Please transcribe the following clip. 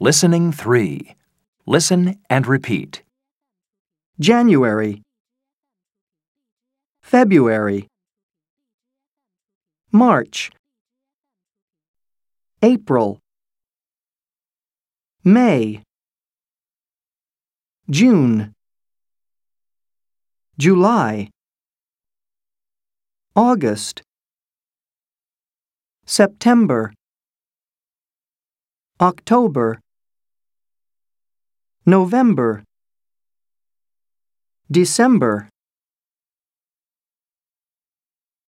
Listening 3. Listen and repeat. January, February, March, April, May, June, July, August, September, October, November, December,